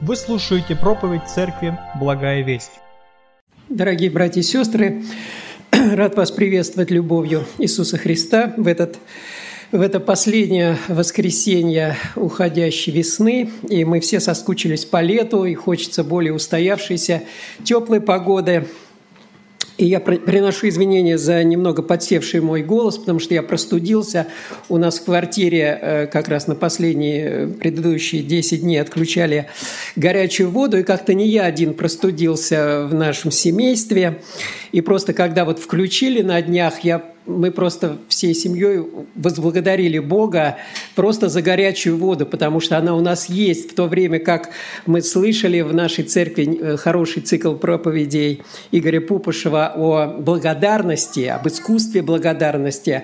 Вы слушаете проповедь Церкви «Благая весть». Дорогие братья и сестры, рад вас приветствовать любовью Иисуса Христа в, этот, в это последнее воскресенье уходящей весны. И мы все соскучились по лету, и хочется более устоявшейся теплой погоды – и я приношу извинения за немного подсевший мой голос, потому что я простудился. У нас в квартире э, как раз на последние э, предыдущие 10 дней отключали горячую воду, и как-то не я один простудился в нашем семействе. И просто когда вот включили на днях, я мы просто всей семьей возблагодарили Бога просто за горячую воду, потому что она у нас есть, в то время как мы слышали в нашей церкви э, хороший цикл проповедей Игоря Пупышева о благодарности, об искусстве благодарности.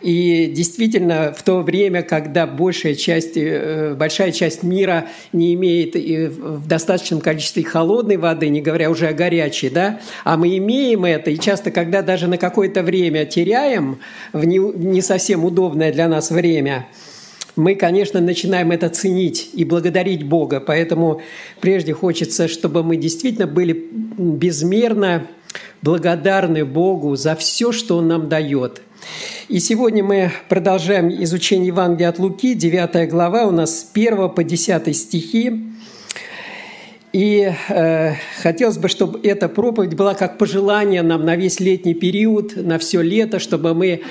И действительно, в то время, когда большая часть, э, большая часть мира не имеет в достаточном количестве холодной воды, не говоря уже о горячей, да, а мы имеем это, и часто, когда даже на какое-то время теряем в не, не совсем удобное для нас время, мы, конечно, начинаем это ценить и благодарить Бога. Поэтому прежде хочется, чтобы мы действительно были безмерно благодарны Богу за все, что Он нам дает – и сегодня мы продолжаем изучение Евангелия от Луки, 9 глава, у нас с 1 по 10 стихи. И э, хотелось бы, чтобы эта проповедь была как пожелание нам на весь летний период, на все лето, чтобы мы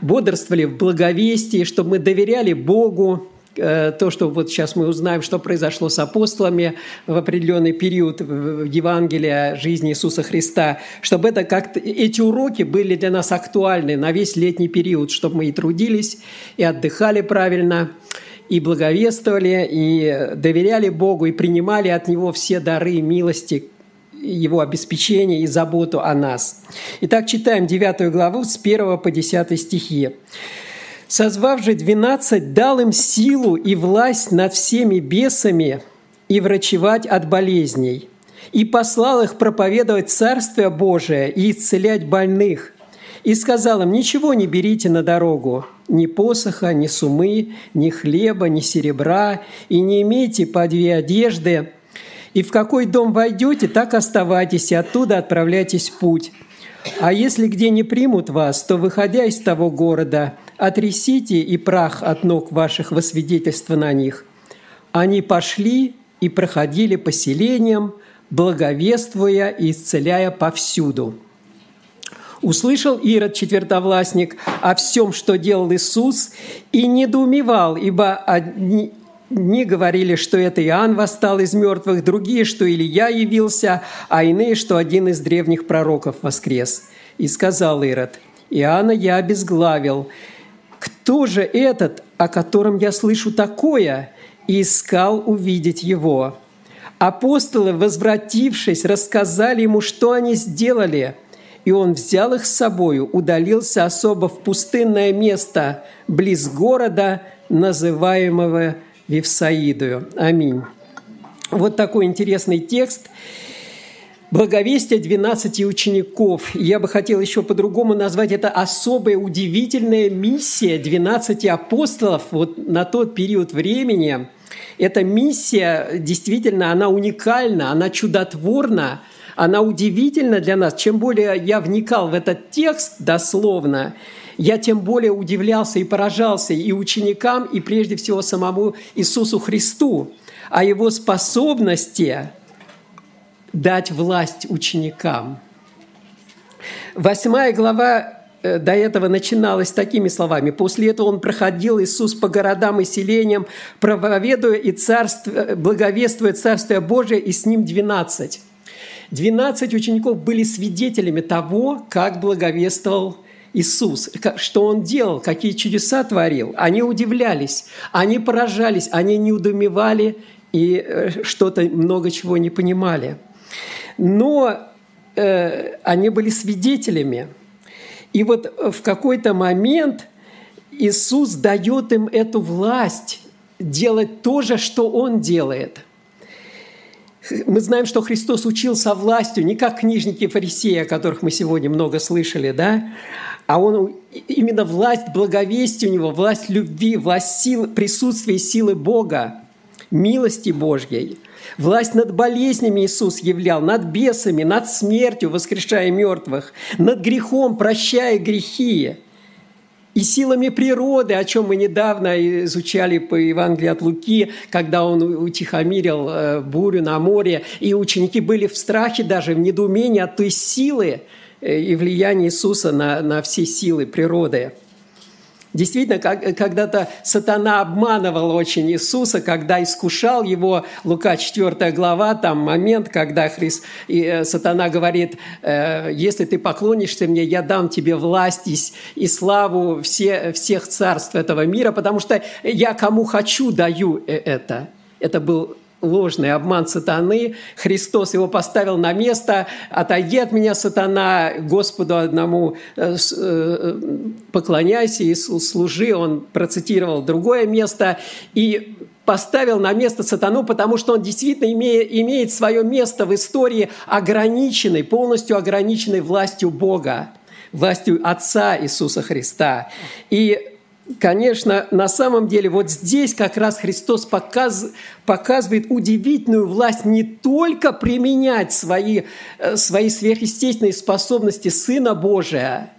бодрствовали в благовестии, чтобы мы доверяли Богу, то, что вот сейчас мы узнаем, что произошло с апостолами в определенный период Евангелия жизни Иисуса Христа, чтобы это как-то эти уроки были для нас актуальны на весь летний период, чтобы мы и трудились, и отдыхали правильно, и благовествовали, и доверяли Богу, и принимали от Него все дары милости, его обеспечение и заботу о нас. Итак, читаем 9 главу с 1 по 10 стихи. Созвав же двенадцать, дал им силу и власть над всеми бесами и врачевать от болезней, и послал их проповедовать Царствие Божие и исцелять больных, и сказал им, ничего не берите на дорогу, ни посоха, ни сумы, ни хлеба, ни серебра, и не имейте по две одежды, и в какой дом войдете, так оставайтесь, и оттуда отправляйтесь в путь. А если где не примут вас, то, выходя из того города, отрисите и прах от ног ваших во свидетельство на них. Они пошли и проходили поселением, благовествуя и исцеляя повсюду. Услышал Ирод, четвертовластник, о всем, что делал Иисус, и недоумевал, ибо одни, не говорили, что это Иоанн восстал из мертвых, другие, что Илья явился, а иные, что один из древних пророков воскрес. И сказал Ирод, «Иоанна я обезглавил. Кто же этот, о котором я слышу такое?» И искал увидеть его. Апостолы, возвратившись, рассказали ему, что они сделали. И он взял их с собою, удалился особо в пустынное место, близ города, называемого Вифсаидою. Аминь. Вот такой интересный текст. Благовестие 12 учеников. Я бы хотел еще по-другому назвать это особая удивительная миссия 12 апостолов вот на тот период времени. Эта миссия действительно, она уникальна, она чудотворна, она удивительна для нас. Чем более я вникал в этот текст дословно, я тем более удивлялся и поражался и ученикам, и прежде всего самому Иисусу Христу, о Его способности дать власть ученикам. Восьмая глава э, до этого начиналась такими словами. После этого он проходил Иисус по городам и селениям, проповедуя и царство, благовествуя Царствие Божие, и с ним двенадцать. Двенадцать учеников были свидетелями того, как благовествовал Иисус, что Он делал, какие чудеса творил. Они удивлялись, они поражались, они не удумевали и э, что-то много чего не понимали. Но э, они были свидетелями. И вот в какой-то момент Иисус дает им эту власть делать то же, что Он делает. Мы знаем, что Христос учился властью, не как книжники и фарисеи, о которых мы сегодня много слышали, да, а он именно власть благовестия у него, власть любви, власть силы, присутствия силы Бога. милости Божьей. Власть над болезнями Иисус являл, над бесами, над смертью, воскрешая мертвых, над грехом, прощая грехи и силами природы, о чем мы недавно изучали по Евангелию от Луки, когда он утихомирил э, бурю на море, и ученики были в страхе даже, в недоумении от той силы э, и влияния Иисуса на, на все силы природы. Действительно, когда-то сатана обманывал очень Иисуса, когда искушал его, Лука 4 глава, там момент, когда Христ, и, э, сатана говорит, э, если ты поклонишься мне, я дам тебе власть и, и славу все, всех царств этого мира, потому что я кому хочу даю э, это. Это был ложный обман сатаны. Христос его поставил на место. «Отойди от меня, сатана, Господу одному э, э, поклоняйся и служи». Он процитировал другое место. И поставил на место сатану, потому что он действительно имеет, имеет свое место в истории ограниченной, полностью ограниченной властью Бога, властью Отца Иисуса Христа. И конечно, на самом деле вот здесь как раз Христос показ, показывает удивительную власть не только применять свои, э, свои сверхъестественные способности Сына Божия,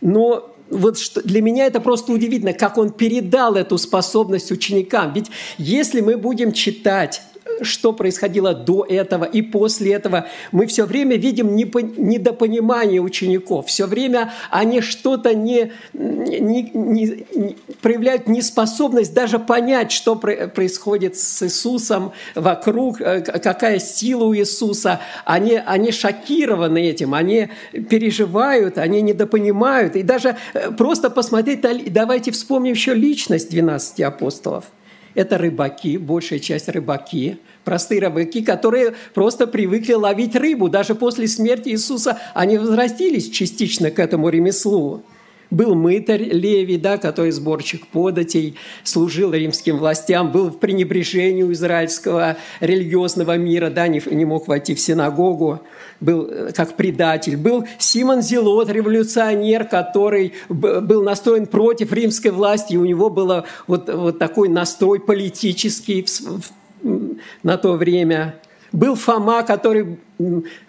но вот что, для меня это просто удивительно, как он передал эту способность ученикам. Ведь если мы будем читать что происходило до этого и после этого. Мы все время видим недопонимание учеников. Все время они что-то не, не, не, не проявляют неспособность даже понять, что происходит с Иисусом вокруг, э, какая сила у Иисуса. Они, они шокированы этим, они переживают, они недопонимают. И даже э, просто посмотреть, давайте вспомним еще личность 12 апостолов – это рыбаки, большая часть рыбаки, простые рыбаки, которые просто привыкли ловить рыбу. Даже после смерти Иисуса они возвратились частично к этому ремеслу. Был мытарь Левий, да, который сборщик податей, служил римским властям, был в пренебрежении у израильского религиозного мира, да, не, не мог войти в синагогу, был э, как предатель. Был Симон Зелот, революционер, который был настроен против римской власти, и у него был вот, вот такой настрой политический в, в, на то время. Был Фома, который,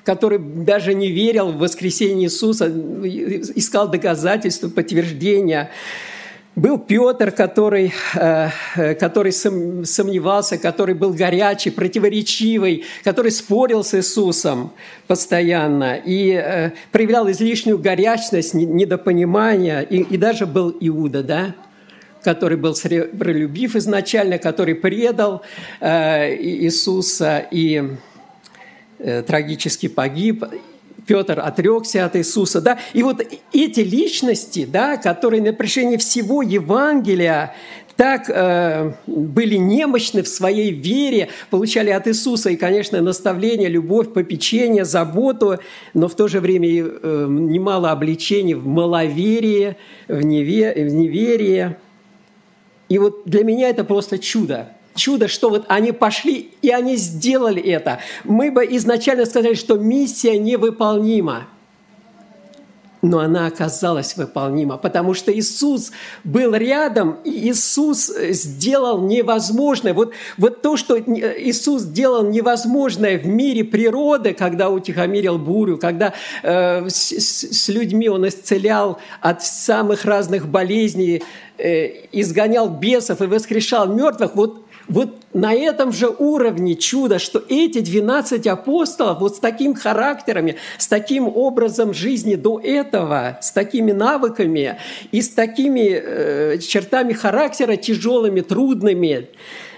который даже не верил в воскресение Иисуса, искал доказательства, подтверждения. Был Петр, который, э, который сомневался, который был горячий, противоречивый, который спорил с Иисусом постоянно и э, проявлял излишнюю горячность, недопонимание. И, и даже был Иуда, да? Который был сребролюбив изначально, который предал э, Иисуса и э, трагически погиб. Петр отрекся от Иисуса, да, и вот эти личности, да, которые на протяжении всего Евангелия так э, были немощны в своей вере, получали от Иисуса и, конечно, наставление, любовь, попечение, заботу, но в то же время э, немало обличений в маловерии, в, неве, в неверии. И вот для меня это просто чудо. Чудо, что вот они пошли и они сделали это. Мы бы изначально сказали, что миссия невыполнима. Но она оказалась выполнима, потому что Иисус был рядом, и Иисус сделал невозможное. Вот, вот то, что Иисус сделал невозможное в мире природы, когда утихомирил бурю, когда э, с, с людьми Он исцелял от самых разных болезней, Э, изгонял бесов и воскрешал мертвых, вот, вот на этом же уровне чудо, что эти 12 апостолов вот с таким характерами, с таким образом жизни до этого, с такими навыками и с такими э, чертами характера тяжелыми, трудными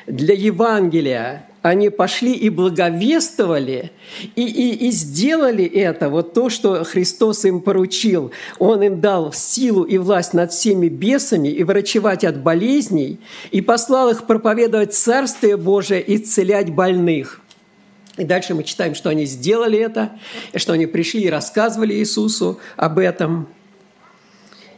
для Евангелия, они пошли и благовествовали, и, и, и сделали это, вот то, что Христос им поручил. Он им дал силу и власть над всеми бесами и врачевать от болезней, и послал их проповедовать Царствие Божие и исцелять больных. И дальше мы читаем, что они сделали это, и что они пришли и рассказывали Иисусу об этом.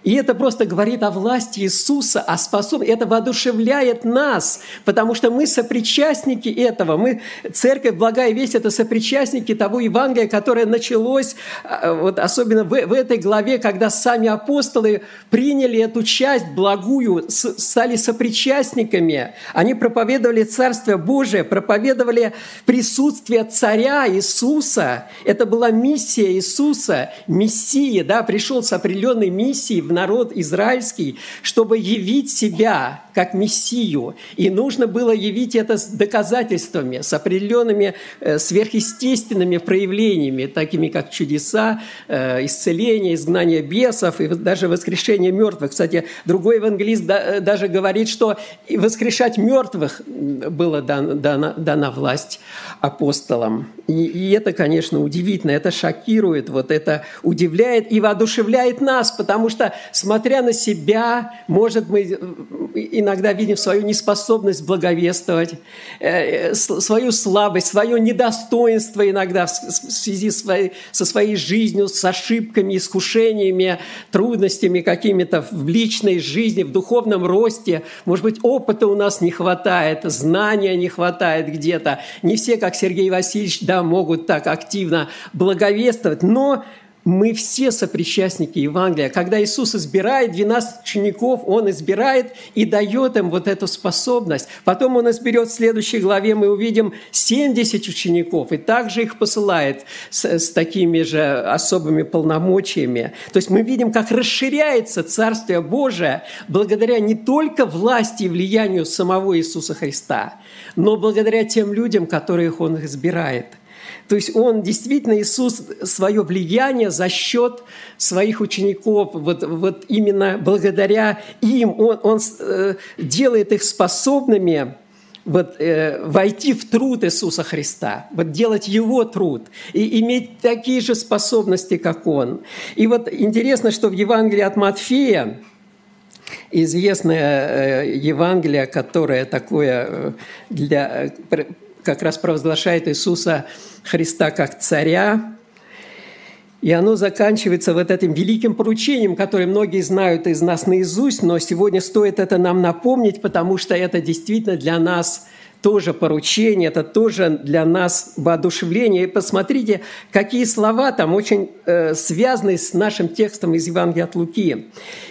И это просто говорит о власти Иисуса, о способности. Это воодушевляет нас, потому что мы сопричастники этого. Мы, церковь, благая весть, это сопричастники того Евангелия, которое началось, а, вот особенно в, в этой главе, когда сами апостолы приняли эту часть благую, стали сопричастниками. Они проповедовали Царствие Божие, проповедовали присутствие Царя Иисуса. Это была миссия Иисуса, Мессии, да, пришел с определенной миссией в народ израильский, чтобы явить себя как Мессию. И нужно было явить это с доказательствами, с определенными э, сверхъестественными проявлениями, такими как чудеса, э, исцеление, изгнание бесов и даже воскрешение мертвых. Кстати, другой евангелист э, даже говорит, что воскрешать мертвых была дана, дана власть апостолам. И, и это, конечно, удивительно, это шокирует, вот это удивляет и воодушевляет нас, потому что, смотря на себя, может, мы иногда видим свою неспособность благовествовать, э, э, свою слабость, свое недостоинство иногда в связи со своей жизнью, с ошибками, искушениями, трудностями какими-то в личной жизни, в духовном росте. Может быть, опыта у нас не хватает, знания не хватает где-то. Не все, как Сергей Васильевич, да, могут так активно благовествовать, но мы все сопричастники Евангелия. Когда Иисус избирает 12 учеников, Он избирает и дает им вот эту способность. Потом Он изберет в следующей главе, мы увидим 70 учеников, и также их посылает с, с такими же особыми полномочиями. То есть мы видим, как расширяется Царствие Божие благодаря не только власти и влиянию самого Иисуса Христа, но благодаря тем людям, которых Он избирает – то есть он действительно, Иисус, свое влияние за счет своих учеников, вот, вот именно благодаря им, он, он э, делает их способными вот, э, войти в труд Иисуса Христа, вот делать Его труд и иметь такие же способности, как Он. И вот интересно, что в Евангелии от Матфея, известное э, Евангелие, которое такое для, как раз провозглашает Иисуса Христа как царя. И оно заканчивается вот этим великим поручением, которое многие знают из нас наизусть, но сегодня стоит это нам напомнить, потому что это действительно для нас – тоже поручение, это тоже для нас воодушевление. И посмотрите, какие слова там очень э, связаны с нашим текстом из Евангелия от Луки.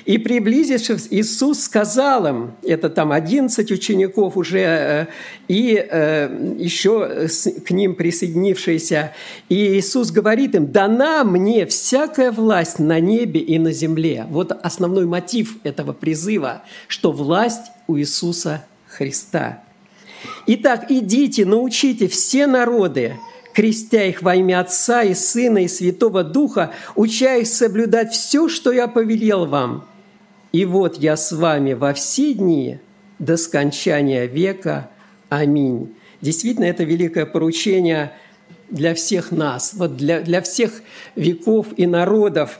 «И приблизившись, Иисус сказал им, это там 11 учеников уже, э, и э, еще к ним присоединившиеся, и Иисус говорит им, «Дана мне всякая власть на небе и на земле». Вот основной мотив этого призыва, что власть у Иисуса Христа – Итак, идите, научите все народы, крестя их во имя Отца и Сына и Святого Духа, уча их соблюдать все, что я повелел вам. И вот я с вами во все дни до скончания века. Аминь. Действительно, это великое поручение для всех нас, вот для, для всех веков и народов,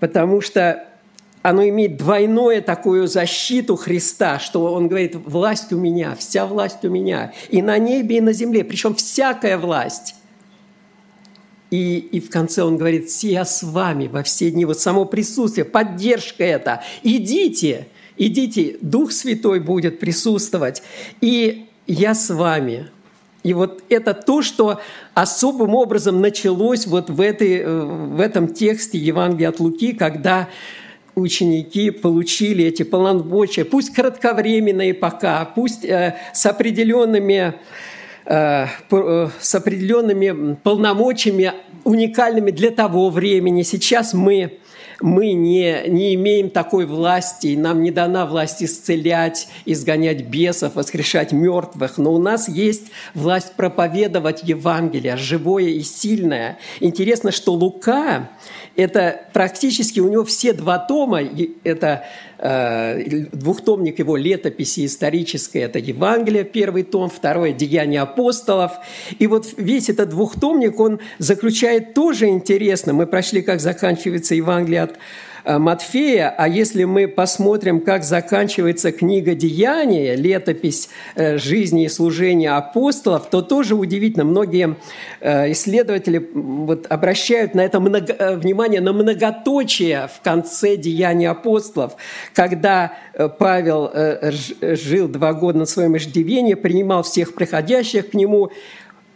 потому что оно имеет двойную такую защиту Христа, что он говорит, власть у меня, вся власть у меня, и на небе, и на земле, причем всякая власть. И, и в конце он говорит, я с вами во все дни, вот само присутствие, поддержка это. Идите, идите, Дух Святой будет присутствовать, и я с вами. И вот это то, что особым образом началось вот в, этой, э, в этом тексте Евангелия от Луки, когда ученики получили эти полномочия, пусть кратковременные пока, пусть э, с определенными э, э, с определенными полномочиями уникальными для того времени. Сейчас мы мы не, не имеем такой власти, нам не дана власть исцелять, изгонять бесов, воскрешать мертвых, но у нас есть власть проповедовать Евангелие, живое и сильное. Интересно, что Лука, это практически у него все два тома, это э, двухтомник его летописи исторической, это Евангелие, первый том, второе – Деяния апостолов. И вот весь этот двухтомник, он заключает тоже интересно. Мы прошли, как заканчивается Евангелие от Матфея, а если мы посмотрим, как заканчивается книга «Деяния», летопись э, жизни и служения апостолов, то тоже удивительно. Многие э, исследователи вот обращают на это много, внимание на многоточие в конце «Деяния апостолов», когда Павел жил два года на своем иждивении, принимал всех приходящих к нему,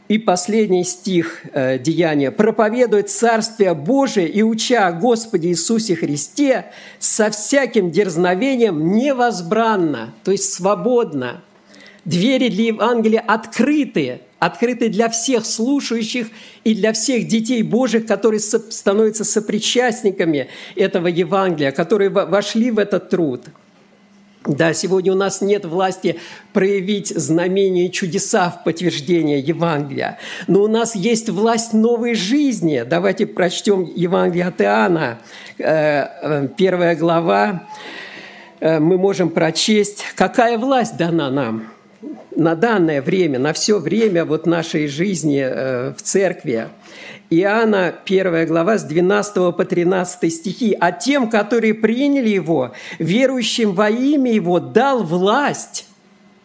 и последний стих э, Деяния. «Проповедует Царствие Божие и уча о Господе Иисусе Христе со всяким дерзновением невозбранно», то есть свободно. Двери для Евангелия открыты, открыты для всех слушающих и для всех детей Божьих, которые становятся сопричастниками этого Евангелия, которые вошли в этот труд – да, сегодня у нас нет власти проявить знамения и чудеса в подтверждение Евангелия, но у нас есть власть новой жизни. Давайте прочтем Евангелие от Иоанна, э, э, первая глава. Э, мы можем прочесть, какая власть дана нам на данное время, на все время вот нашей жизни в церкви. Иоанна 1 глава с 12 по 13 стихи. «А тем, которые приняли Его, верующим во имя Его, дал власть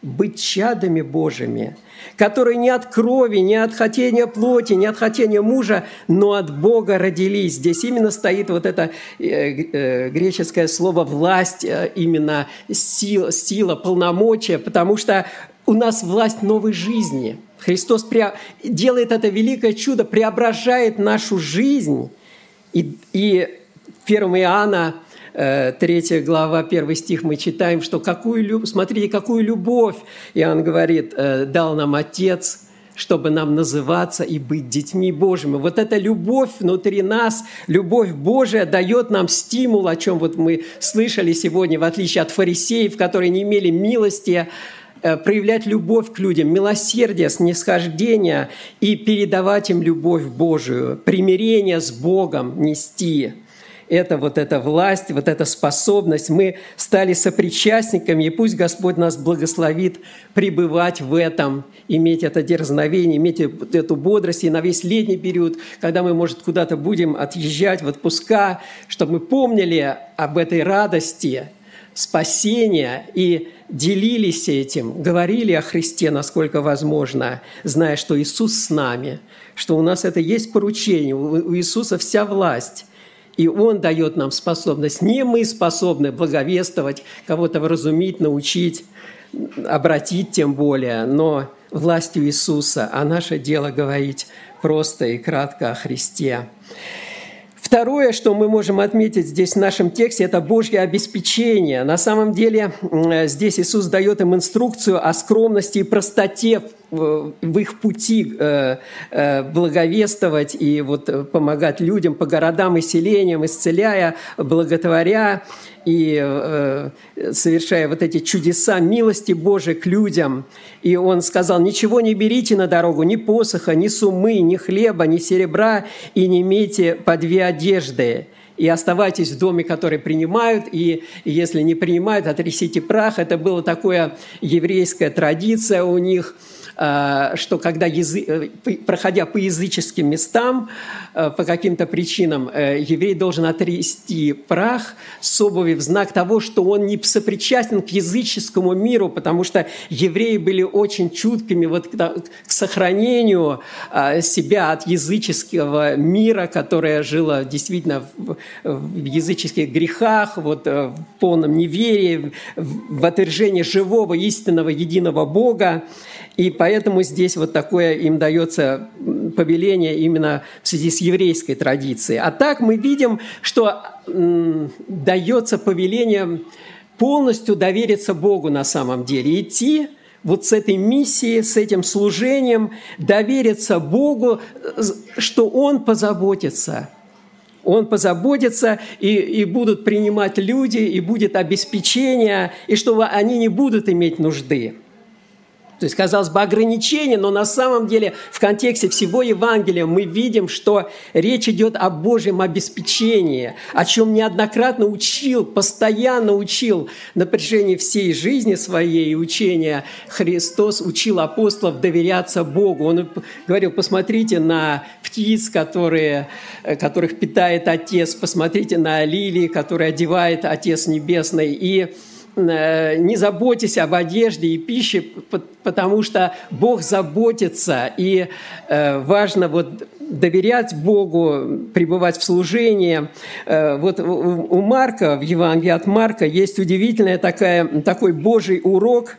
быть чадами Божьими, которые не от крови, не от хотения плоти, не от хотения мужа, но от Бога родились». Здесь именно стоит вот это э, э, греческое слово «власть», э, именно сила, сила, полномочия, потому что у нас власть новой жизни – Христос делает это великое чудо, преображает нашу жизнь. И, и 1 Иоанна, 3 э, глава, 1 стих мы читаем, что какую, смотрите, какую любовь, Иоанн говорит, э, дал нам Отец, чтобы нам называться и быть детьми Божьими. Вот эта любовь внутри нас, любовь Божия дает нам стимул, о чем вот мы слышали сегодня, в отличие от фарисеев, которые не имели милости, проявлять любовь к людям, милосердие, снисхождение и передавать им любовь Божию, примирение с Богом нести. Это вот эта власть, вот эта способность. Мы стали сопричастниками, и пусть Господь нас благословит пребывать в этом, иметь это дерзновение, иметь эту бодрость и на весь летний период, когда мы, может, куда-то будем отъезжать в отпуска, чтобы мы помнили об этой радости, спасения и делились этим, говорили о Христе, насколько возможно, зная, что Иисус с нами, что у нас это есть поручение, у Иисуса вся власть. И Он дает нам способность. Не мы способны благовествовать, кого-то вразумить, научить, обратить тем более, но властью Иисуса, а наше дело говорить просто и кратко о Христе. Второе, что мы можем отметить здесь в нашем тексте, это Божье обеспечение. На самом деле здесь Иисус дает им инструкцию о скромности и простоте в их пути э, э, благовествовать и вот помогать людям по городам и селениям, исцеляя, благотворя и э, совершая вот эти чудеса милости Божией к людям. И он сказал, ничего не берите на дорогу, ни посоха, ни сумы, ни хлеба, ни серебра, и не имейте по две одежды и оставайтесь в доме, который принимают, и если не принимают, отрисите прах. Это была такая еврейская традиция у них – что когда, язы... Э, проходя по языческим местам, э, по каким-то причинам, еврей должен отрести прах с обуви в знак того, что он не сопричастен к языческому миру, потому что евреи были очень чуткими вот к сохранению себя от языческого мира, которое жило действительно в языческих грехах, вот, в полном неверии, в отвержении живого, истинного, единого Бога. И поэтому здесь вот такое им дается повеление именно в связи с еврейской традицией. А так мы видим, что дается повеление полностью довериться Богу на самом деле, идти вот с этой миссией, с этим служением, довериться Богу, что Он позаботится. Он позаботится, и, и будут принимать люди, и будет обеспечение, и что они не будут иметь нужды. То есть, казалось бы, ограничение, но на самом деле в контексте всего Евангелия мы видим, что речь идет о Божьем обеспечении, о чем неоднократно учил, постоянно учил на протяжении всей жизни своей учения Христос учил апостолов доверяться Богу. Он говорил, посмотрите на птиц, которые, которых питает Отец, посмотрите на лилии, которые одевает Отец Небесный. И не заботьтесь об одежде и пище, потому что Бог заботится, и э, важно вот доверять Богу, пребывать в служении. Э, вот у Марка, в Евангелии от Марка, есть удивительный такой Божий урок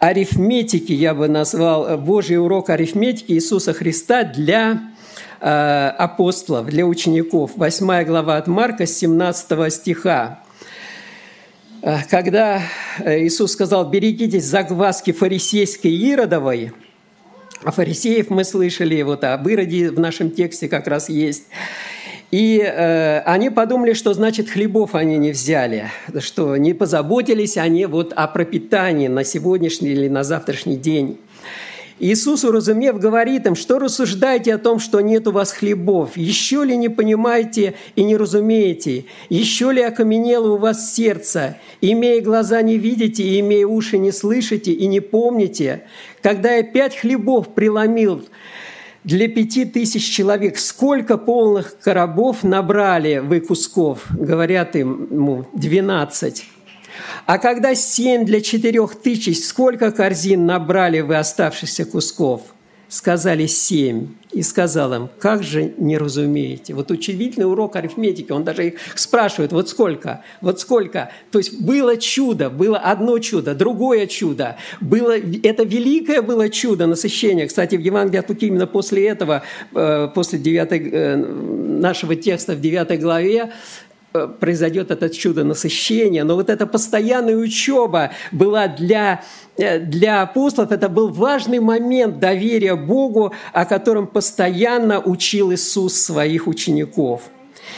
арифметики, я бы назвал, Божий урок арифметики Иисуса Христа для апостолов, для учеников. Восьмая глава от Марка, 17 стиха. Э, когда э, Иисус сказал, берегитесь загваски фарисейской Иродовой, а фарисеев мы слышали, вот об Ироде в нашем тексте как раз есть. И э, они подумали, что значит хлебов они не взяли, что не позаботились они вот о пропитании на сегодняшний или на завтрашний день. Иисус, уразумев, говорит им, что рассуждаете о том, что нет у вас хлебов? Еще ли не понимаете и не разумеете? Еще ли окаменело у вас сердце? Имея глаза не видите, и имея уши не слышите и не помните? Когда я пять хлебов преломил для пяти тысяч человек, сколько полных коробов набрали вы кусков? Говорят ему, двенадцать. А когда семь для четырех тысяч, сколько корзин набрали вы оставшихся кусков? Сказали семь. И сказал им, как же не разумеете? Вот удивительный урок арифметики, он даже их спрашивает, вот сколько, вот сколько. То есть было чудо, было одно чудо, другое чудо. Было, это великое было чудо насыщения. Кстати, в Евангелии от Луки именно после этого, э, после 9, э, нашего текста в 9 главе, произойдет это чудо насыщения, но вот эта постоянная учеба была для, э, для апостолов, это был важный момент доверия Богу, о котором постоянно учил Иисус своих учеников.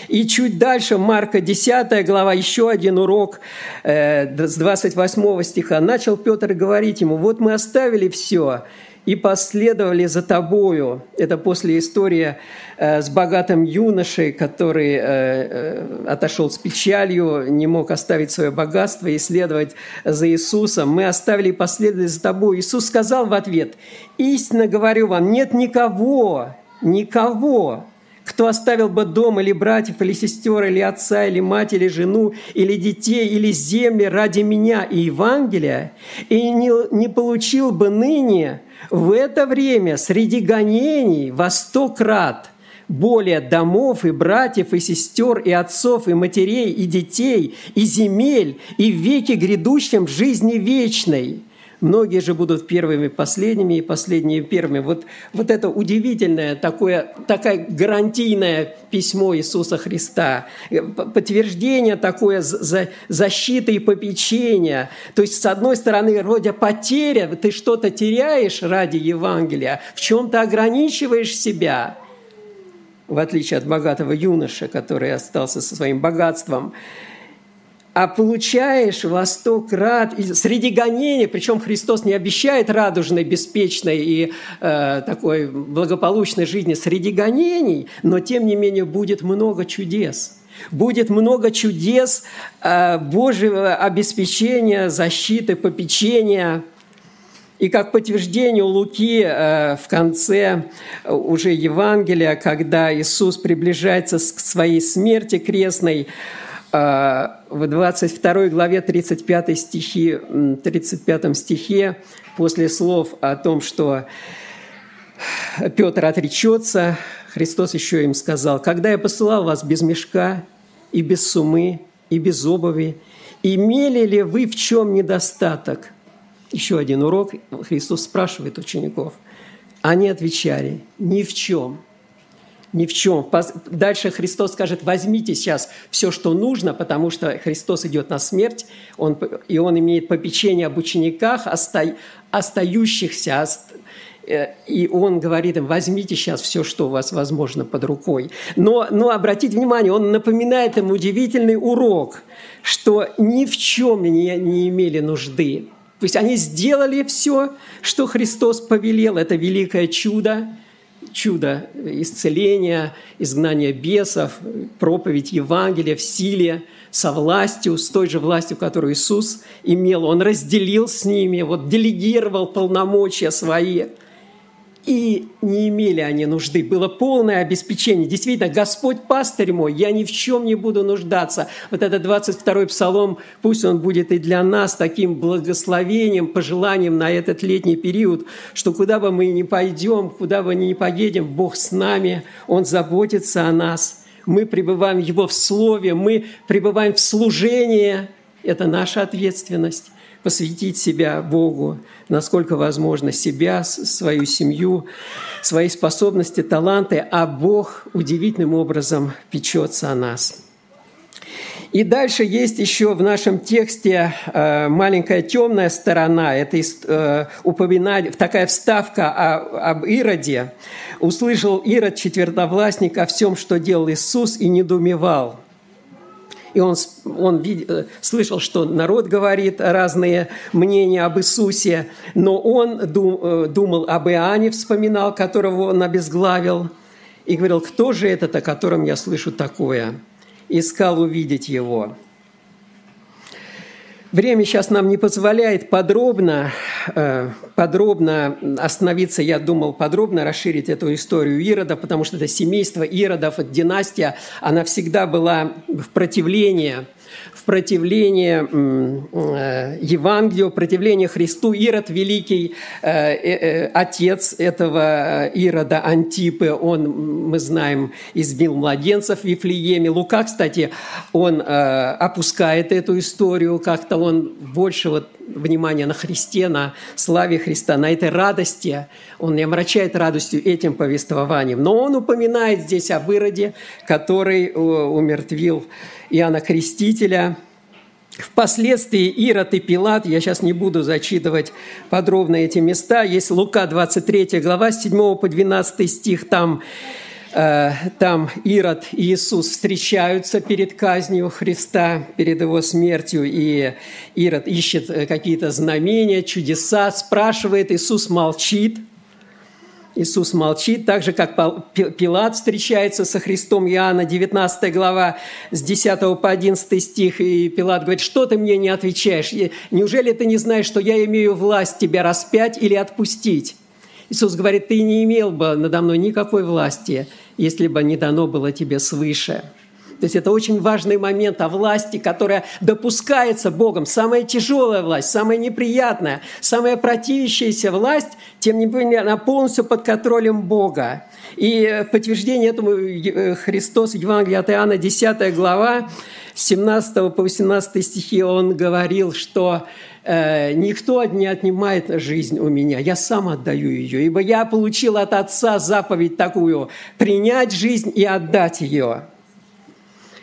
И чуть дальше, Марка 10 глава, еще один урок э, с 28 стиха. Начал Петр говорить ему, вот мы оставили все и последовали за тобою. Это после истории э, с богатым юношей, который э, э, отошел с печалью, не мог оставить свое богатство и следовать за Иисусом. Мы оставили и последовали за тобой. Иисус сказал в ответ, истинно говорю вам, нет никого, никого, кто оставил бы дом или братьев, или сестер, или отца, или мать, или жену, или детей, или земли ради меня и Евангелия, и не, не получил бы ныне в это время среди гонений во сто крат более домов и братьев, и сестер, и отцов, и матерей, и детей, и земель, и в веке грядущем жизни вечной – Многие же будут первыми последними и последние первыми. Вот, вот это удивительное, такое, такое гарантийное письмо Иисуса Христа, э, подтверждение такое за, защиты и попечения. То есть, с одной стороны, вроде потеря, ты что-то теряешь ради Евангелия, в чем-то ограничиваешь себя, в отличие от богатого юноши, который остался со своим богатством а получаешь во сто крат среди гонений, причем Христос не обещает радужной, беспечной и э, такой благополучной жизни среди гонений, но тем не менее будет много чудес. Будет много чудес э, Божьего обеспечения, защиты, попечения. И как подтверждение у Луки э, в конце уже Евангелия, когда Иисус приближается к своей смерти крестной, в 22 главе 35, стихи, 35 стихе после слов о том, что Петр отречется, Христос еще им сказал, «Когда я посылал вас без мешка и без сумы и без обуви, имели ли вы в чем недостаток?» Еще один урок. Христос спрашивает учеников. Они отвечали, «Ни в чем» ни в чем. Дальше Христос скажет, возьмите сейчас все, что нужно, потому что Христос идет на смерть, он, и Он имеет попечение об учениках, оста, остающихся, э, и он говорит им, возьмите сейчас все, что у вас возможно под рукой. Но, но обратите внимание, он напоминает им удивительный урок, что ни в чем не, не имели нужды. То есть они сделали все, что Христос повелел. Это великое чудо, чудо исцеления, изгнания бесов, проповедь Евангелия в силе, со властью, с той же властью, которую Иисус имел. Он разделил с ними, вот делегировал полномочия свои – и не имели они нужды. Было полное обеспечение. Действительно, Господь пастырь мой, я ни в чем не буду нуждаться. Вот этот 22-й псалом, пусть он будет и для нас таким благословением, пожеланием на этот летний период, что куда бы мы ни пойдем, куда бы ни поедем, Бог с нами, Он заботится о нас. Мы пребываем Его в Слове, мы пребываем в служении. Это наша ответственность посвятить себя Богу, насколько возможно, себя, свою семью, свои способности, таланты, а Бог удивительным образом печется о нас. И дальше есть еще в нашем тексте э, маленькая темная сторона. Это э, упоминание, такая вставка об Ироде. «Услышал Ирод, четвертовластник, о всем, что делал Иисус, и недоумевал» и он, он видел, э, слышал, что народ говорит разные мнения об Иисусе, но он дум, э, думал об Иоанне, вспоминал, которого он обезглавил, и говорил, кто же этот, о котором я слышу такое? Искал увидеть его. Время сейчас нам не позволяет подробно, э, подробно остановиться, я думал, подробно расширить эту историю Ирода, потому что это семейство Иродов, династия, она всегда была в противлении – в противление э, Евангелию, противление Христу. Ирод Великий, э, э, отец этого Ирода Антипы, он, мы знаем, избил младенцев в Вифлееме. Лука, кстати, он опускает эту историю, как-то он больше вот внимания на Христе, на славе Христа, на этой радости. Он не омрачает радостью этим повествованием. Но он упоминает здесь об Ироде, который умертвил Иоанна Крестителя. Впоследствии Ирод и Пилат, я сейчас не буду зачитывать подробно эти места, есть Лука 23 глава, с 7 по 12 стих, там э, там Ирод и Иисус встречаются перед казнью Христа, перед его смертью, и Ирод ищет э, какие-то знамения, чудеса, спрашивает, Иисус молчит – Иисус молчит, так же, как Пилат встречается со Христом, Иоанна, 19 глава, с 10 по 11 стих, и Пилат говорит, что ты мне не отвечаешь? Неужели ты не знаешь, что я имею власть тебя распять или отпустить? Иисус говорит, ты не имел бы надо мной никакой власти, если бы не дано было тебе свыше. То есть это очень важный момент о власти, которая допускается Богом. Самая тяжелая власть, самая неприятная, самая противящаяся власть, тем не менее, она полностью под контролем Бога. И в подтверждение этому э, Христос, Евангелие от Иоанна, 10 глава, с 17 по 18 стихи, он говорил, что э, «Никто не отнимает жизнь у меня, я сам отдаю ее, ибо я получил от Отца заповедь такую – принять жизнь и отдать ее».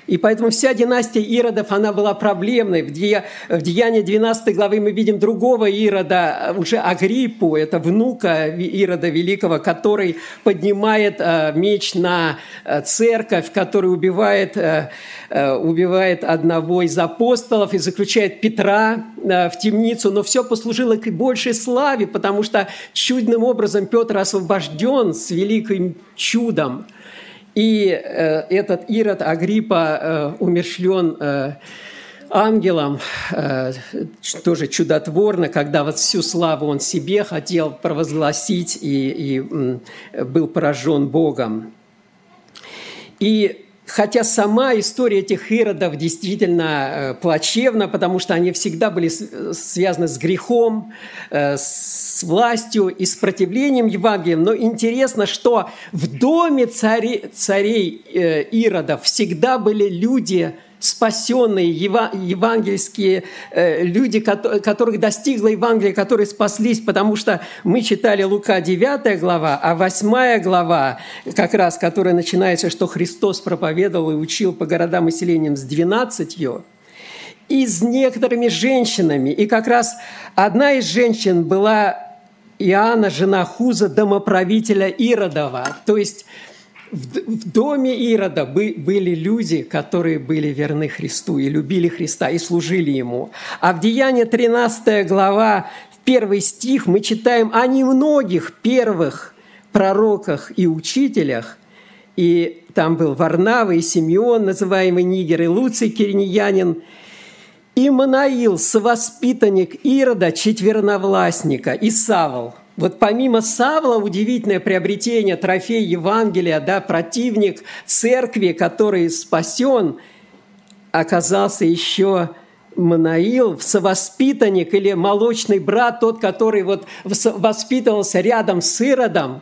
И поэтому вся династия Иродов, она была проблемной. В, Де... в Деянии 12 главы мы видим другого Ирода, уже Агриппу, это внука Ирода Великого, который поднимает э, меч на э, церковь, который убивает, э, э, убивает одного из апостолов и заключает Петра э, в темницу. Но все послужило к большей славе, потому что чудным образом Петр освобожден с великим чудом. И э, этот Ирод Агриппа э, умершлен э, ангелом, э, тоже чудотворно, когда вот всю славу он себе хотел провозгласить и, и был поражен Богом. И Хотя сама история этих иродов действительно э, плачевна, потому что они всегда были связаны с грехом, э, с властью и с противлением Евангелием. Но интересно, что в доме царей, царей э, иродов всегда были люди – спасенные евангельские э, люди, которых достигла Евангелие, которые спаслись, потому что мы читали Лука 9 глава, а 8 глава, как раз, которая начинается, что Христос проповедовал и учил по городам и селениям с 12 и с некоторыми женщинами. И как раз одна из женщин была Иоанна, жена Хуза, домоправителя Иродова. То есть в доме Ирода были люди, которые были верны Христу и любили Христа и служили Ему. А в Деянии 13 глава, первый стих мы читаем о немногих первых пророках и учителях, и там был Варнава и Симеон, называемый Нигер, и Луций Кириньянин, и Манаил, совоспитанник Ирода, четверновластника, и Савол – вот помимо Савла удивительное приобретение, трофей Евангелия, да, противник церкви, который спасен, оказался еще Манаил, совоспитанник или молочный брат, тот, который вот воспитывался рядом с Иродом.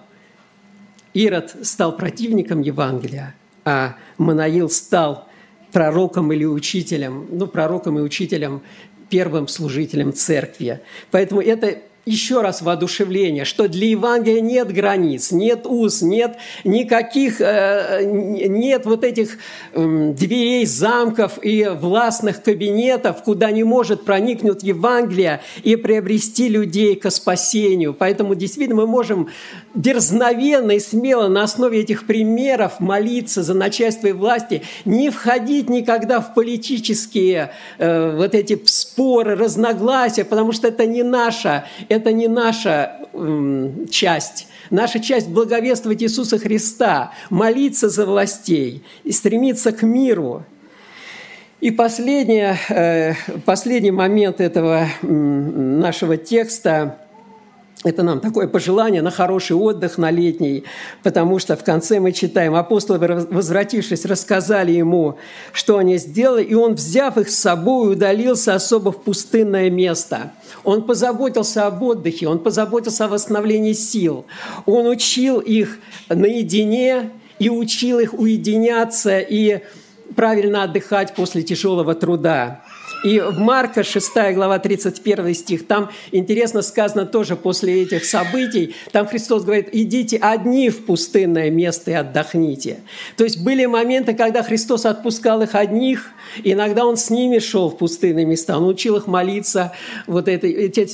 Ирод стал противником Евангелия, а Манаил стал пророком или учителем, ну, пророком и учителем, первым служителем церкви. Поэтому это еще раз воодушевление, что для Евангелия нет границ, нет уз, нет никаких, э, нет вот этих эм, дверей, замков и властных кабинетов, куда не может проникнуть Евангелие и приобрести людей к спасению. Поэтому действительно мы можем дерзновенно и смело на основе этих примеров молиться за начальство и власти, не входить никогда в политические э, вот эти споры, разногласия, потому что это не наша, это не наша часть. Наша часть – благовествовать Иисуса Христа, молиться за властей и стремиться к миру. И последнее, э, последний момент этого нашего текста это нам такое пожелание на хороший отдых, на летний, потому что в конце мы читаем, апостолы, возвратившись, рассказали ему, что они сделали, и он, взяв их с собой, удалился особо в пустынное место. Он позаботился об отдыхе, он позаботился о восстановлении сил, он учил их наедине и учил их уединяться и правильно отдыхать после тяжелого труда. И в Марка 6 глава 31 стих, там интересно сказано тоже после этих событий, там Христос говорит, идите одни в пустынное место и отдохните. То есть были моменты, когда Христос отпускал их одних, иногда Он с ними шел в пустынные места, Он учил их молиться вот этой, этой,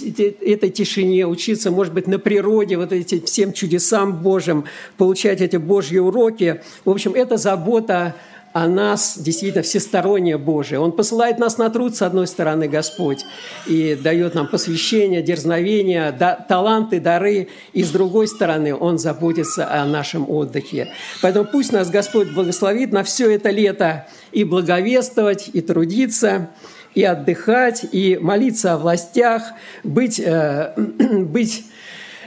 этой тишине, учиться, может быть, на природе, вот этим всем чудесам Божьим, получать эти Божьи уроки. В общем, это забота о нас действительно всестороннее Божие. Он посылает нас на труд, с одной стороны, Господь, и дает нам посвящение, дерзновение, да, таланты, дары, и с другой стороны, Он заботится о нашем отдыхе. Поэтому пусть нас Господь благословит на все это лето и благовествовать, и трудиться, и отдыхать, и молиться о властях, быть, э, быть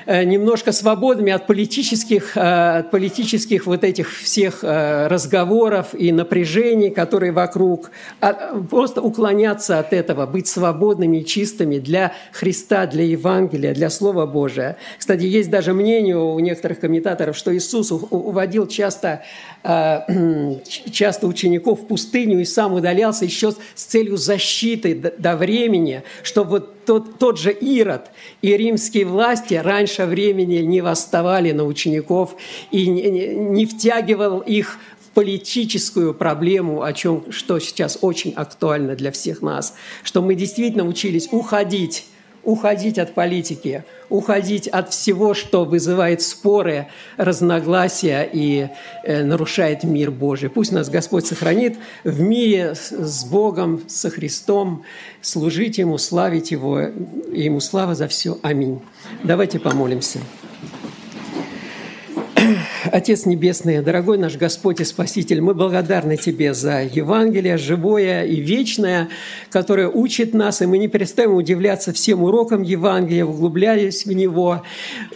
немножко свободными от политических, э, от политических вот этих всех э, разговоров и напряжений, которые вокруг. А, просто уклоняться от этого, быть свободными и чистыми для Христа, для Евангелия, для Слова Божия. Кстати, есть даже мнение у некоторых комментаторов, что Иисус уводил часто часто учеников в пустыню и сам удалялся еще с целью защиты до времени, чтобы вот тот, тот же Ирод и римские власти раньше времени не восставали на учеников и не, не втягивал их в политическую проблему, о чем что сейчас очень актуально для всех нас, что мы действительно учились уходить уходить от политики, уходить от всего, что вызывает споры, разногласия и э, нарушает мир Божий. Пусть нас Господь сохранит в мире с Богом, со Христом, служить Ему, славить Его, и Ему слава за все. Аминь. Давайте помолимся. Отец Небесный, дорогой наш Господь и Спаситель, мы благодарны Тебе за Евангелие, живое и вечное, которое учит нас, и мы не перестаем удивляться всем урокам Евангелия, углубляясь в него.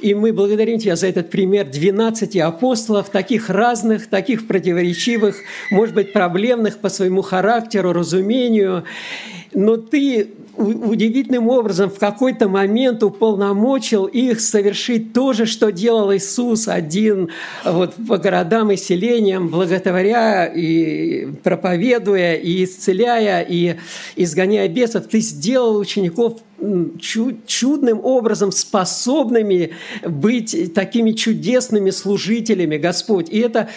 И мы благодарим Тебя за этот пример 12 апостолов, таких разных, таких противоречивых, может быть, проблемных по своему характеру, разумению. Но Ты удивительным образом в какой-то момент уполномочил их совершить то же, что делал Иисус один вот, по городам и селениям, благотворя и проповедуя, и исцеляя, и изгоняя бесов. Ты сделал учеников чудным образом способными быть такими чудесными служителями, Господь. И это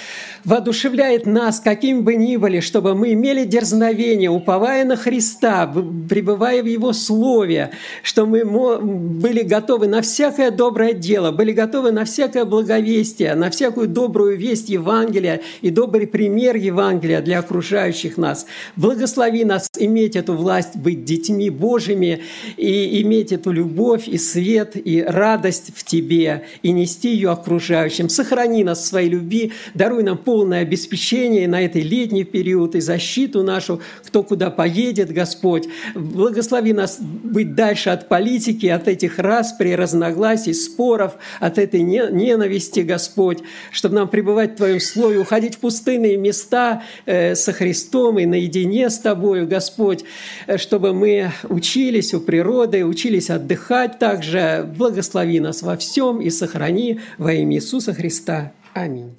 воодушевляет нас, каким бы ни были, чтобы мы имели дерзновение, уповая на Христа, пребывая в Его Слове, что мы были готовы на всякое доброе дело, были готовы на всякое благовестие, на всякую добрую весть Евангелия и добрый пример Евангелия для окружающих нас. Благослови нас иметь эту власть, быть детьми Божьими и иметь эту любовь и свет и радость в Тебе и нести ее окружающим. Сохрани нас в своей любви, даруй нам полное обеспечение на этой летний период и защиту нашу, кто куда поедет, Господь. Благослови нас быть дальше от политики, от этих распри, разногласий, споров, от этой ненависти, Господь, чтобы нам пребывать в Твоем Слове, уходить в пустынные места э, со Христом и наедине с Тобою, Господь, э, чтобы мы учились у природы, учились отдыхать также. Благослови нас во всем и сохрани во имя Иисуса Христа. Аминь.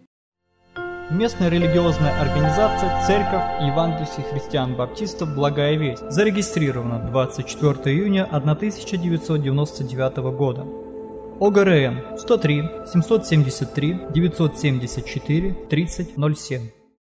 Местная религиозная организация Церковь Евангельских христиан-баптистов «Благая весть» зарегистрирована 24 июня 1999 года. ОГРН 103 773 974 3007